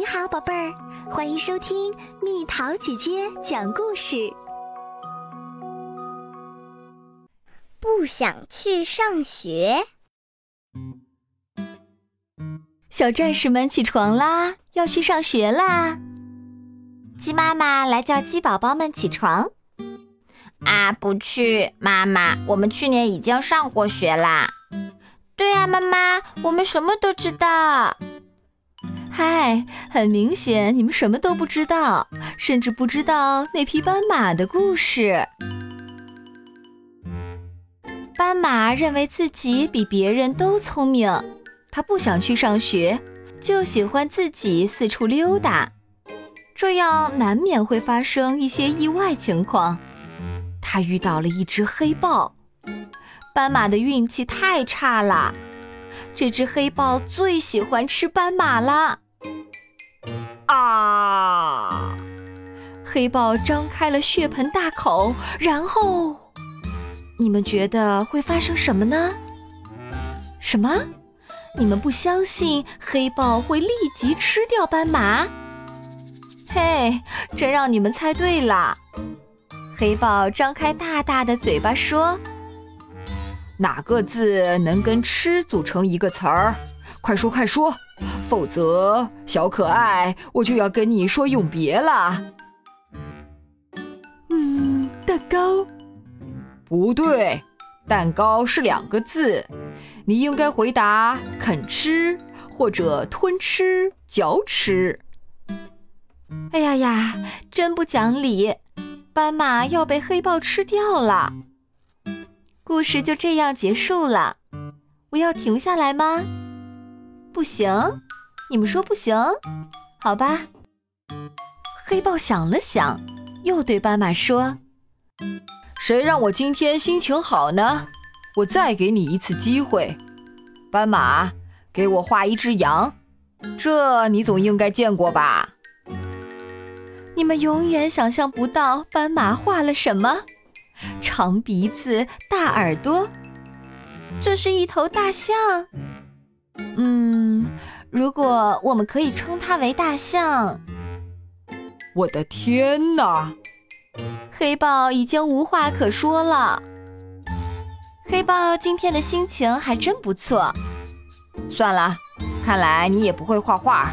你好，宝贝儿，欢迎收听蜜桃姐姐讲故事。不想去上学，小战士们起床啦，要去上学啦！鸡妈妈来叫鸡宝宝们起床。啊，不去，妈妈，我们去年已经上过学啦。对啊，妈妈，我们什么都知道。嗨，很明显你们什么都不知道，甚至不知道那匹斑马的故事。斑马认为自己比别人都聪明，它不想去上学，就喜欢自己四处溜达，这样难免会发生一些意外情况。它遇到了一只黑豹，斑马的运气太差了。这只黑豹最喜欢吃斑马了。黑豹张开了血盆大口，然后，你们觉得会发生什么呢？什么？你们不相信黑豹会立即吃掉斑马？嘿，真让你们猜对了！黑豹张开大大的嘴巴说。哪个字能跟“吃”组成一个词儿？快说快说，否则小可爱我就要跟你说永别了。蛋糕？不对，蛋糕是两个字，你应该回答“啃吃”或者“吞吃”“嚼吃”。哎呀呀，真不讲理！斑马要被黑豹吃掉了。故事就这样结束了，我要停下来吗？不行，你们说不行？好吧。黑豹想了想，又对斑马说：“谁让我今天心情好呢？我再给你一次机会。斑马，给我画一只羊，这你总应该见过吧？”你们永远想象不到斑马画了什么。长鼻子，大耳朵，这是一头大象。嗯，如果我们可以称它为大象。我的天哪！黑豹已经无话可说了。黑豹今天的心情还真不错。算了，看来你也不会画画。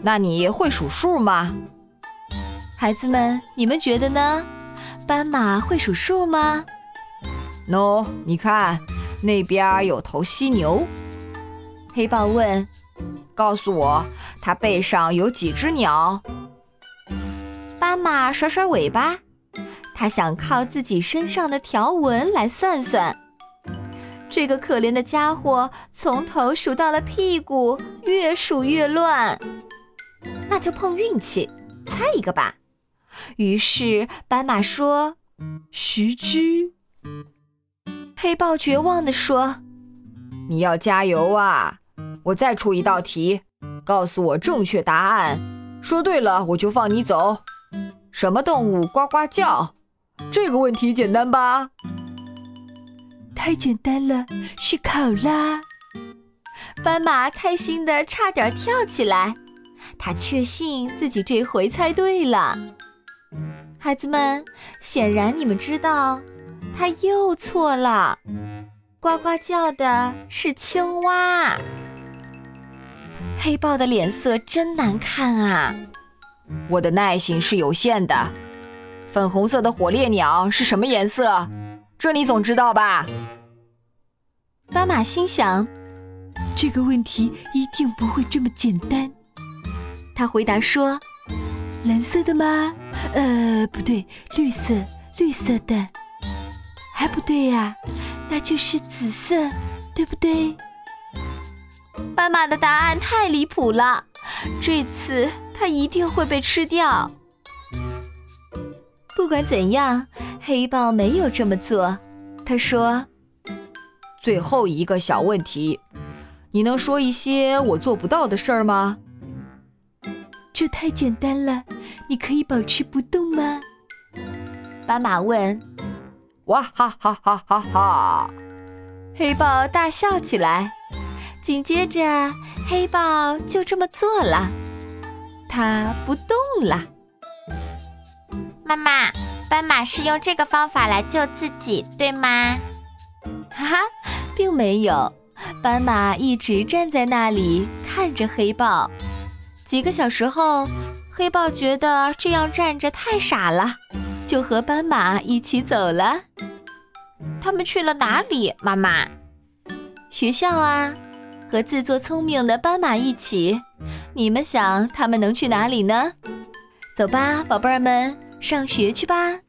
那你会数数吗？孩子们，你们觉得呢？斑马会数数吗？No，你看那边有头犀牛。黑豹问：“告诉我，它背上有几只鸟？”斑马甩甩尾巴，它想靠自己身上的条纹来算算。这个可怜的家伙从头数到了屁股，越数越乱。那就碰运气，猜一个吧。于是斑马说：“十只。”黑豹绝望地说：“你要加油啊！我再出一道题，告诉我正确答案。说对了，我就放你走。什么动物呱呱叫？这个问题简单吧？太简单了，是考拉。”斑马开心的差点跳起来，他确信自己这回猜对了。孩子们，显然你们知道，他又错了。呱呱叫的是青蛙。黑豹的脸色真难看啊！我的耐心是有限的。粉红色的火烈鸟是什么颜色？这你总知道吧？斑马心想，这个问题一定不会这么简单。他回答说：“蓝色的吗？”呃，不对，绿色，绿色的，还不对呀，那就是紫色，对不对？斑马的答案太离谱了，这次它一定会被吃掉。不管怎样，黑豹没有这么做。他说：“最后一个小问题，你能说一些我做不到的事儿吗？”这太简单了，你可以保持不动吗？斑马问。哇哈哈哈哈哈！黑豹大笑起来。紧接着，黑豹就这么做了。它不动了。妈妈，斑马是用这个方法来救自己，对吗？哈哈，并没有。斑马一直站在那里看着黑豹。几个小时后，黑豹觉得这样站着太傻了，就和斑马一起走了。他们去了哪里？妈妈，学校啊，和自作聪明的斑马一起。你们想他们能去哪里呢？走吧，宝贝儿们，上学去吧。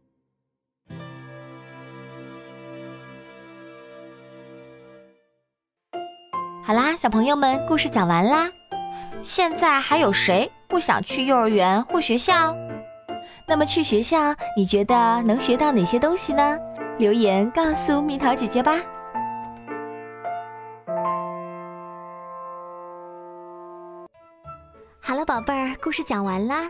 好啦，小朋友们，故事讲完啦。现在还有谁不想去幼儿园或学校？那么去学校，你觉得能学到哪些东西呢？留言告诉蜜桃姐姐吧。好了，宝贝儿，故事讲完啦。